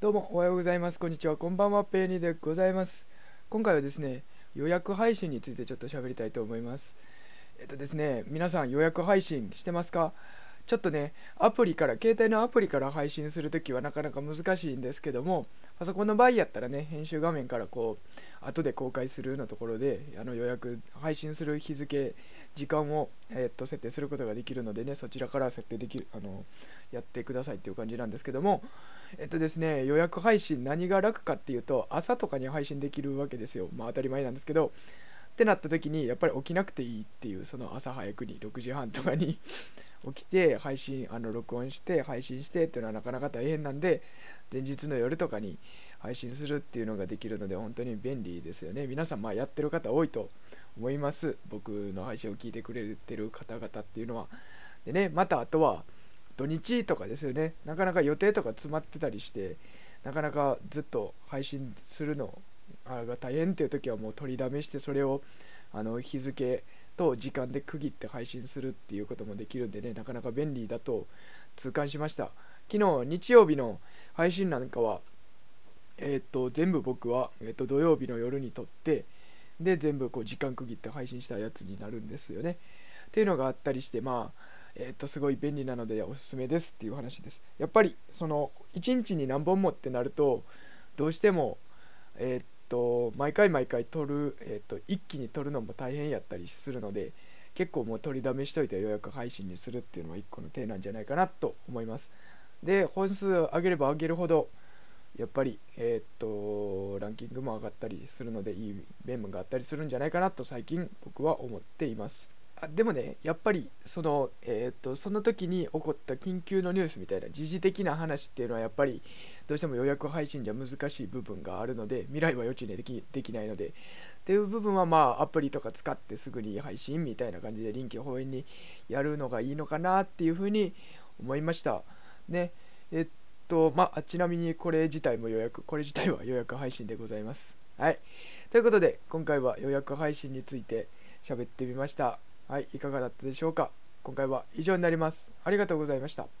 どうもおはようございます。こんにちは。こんばんは。ペーニーでございます。今回はですね、予約配信についてちょっと喋りたいと思います。えっとですね、皆さん予約配信してますか？ちょっとね、アプリから、携帯のアプリから配信するときはなかなか難しいんですけども、パソコンの場合やったらね、編集画面からこう、後で公開するのところで、あの予約、配信する日付、時間を、えっと設定することができるのでね、そちらから設定できる、あの、やってくださいっていう感じなんですけども、えっとですね、予約配信何が楽かっていうと、朝とかに配信できるわけですよ。まあ当たり前なんですけど、ってなった時にやっぱり起きなくていいっていうその朝早くに6時半とかに起きて配信あの録音して配信してっていうのはなかなか大変なんで前日の夜とかに配信するっていうのができるので本当に便利ですよね。皆さんまあやってる方多いと思います。僕の配信を聞いてくれてる方々っていうのは。でねまたあとは土日とかですよね。なかなか予定とか詰まってたりしてなかなかずっと配信するのが大変っていう時はもう取りだめしてそれをあの日付と時間で区切って配信するっていうこともできるんでねなかなか便利だと痛感しました。昨日日曜日の配信なんかはえーっと全部僕は、えーっと土曜日の夜に撮ってで全部こう時間区切って配信したやつになるんですよね。っていうのがあったりしてまあえー、とすごい便利なのでおすすめですっていう話です。やっぱりその1日に何本もってなるとどうしてもえー、っと毎回毎回撮る、え、っと一気に撮るのも大変やったりするので結構もう撮りだめしといて予約配信にするっていうのは一個の手なんじゃないかなと思います。で本数上げれば上げるほどやっぱり、えー、っとランキングも上がったりするのでいい面があったりするんじゃないかなと最近僕は思っています。でもねやっぱりその,、えー、とその時に起こった緊急のニュースみたいな時事的な話っていうのはやっぱりどうしても予約配信じゃ難しい部分があるので未来は予知できできないのでっていう部分はまあアプリとか使ってすぐに配信みたいな感じで臨機応変にやるのがいいのかなっていうふうに思いました。ね。えっとまあちなみにこれ自体も予約これ自体は予約配信でございます。はい。ということで今回は予約配信について喋ってみました。はい、いかがだったでしょうか今回は以上になります。ありがとうございました。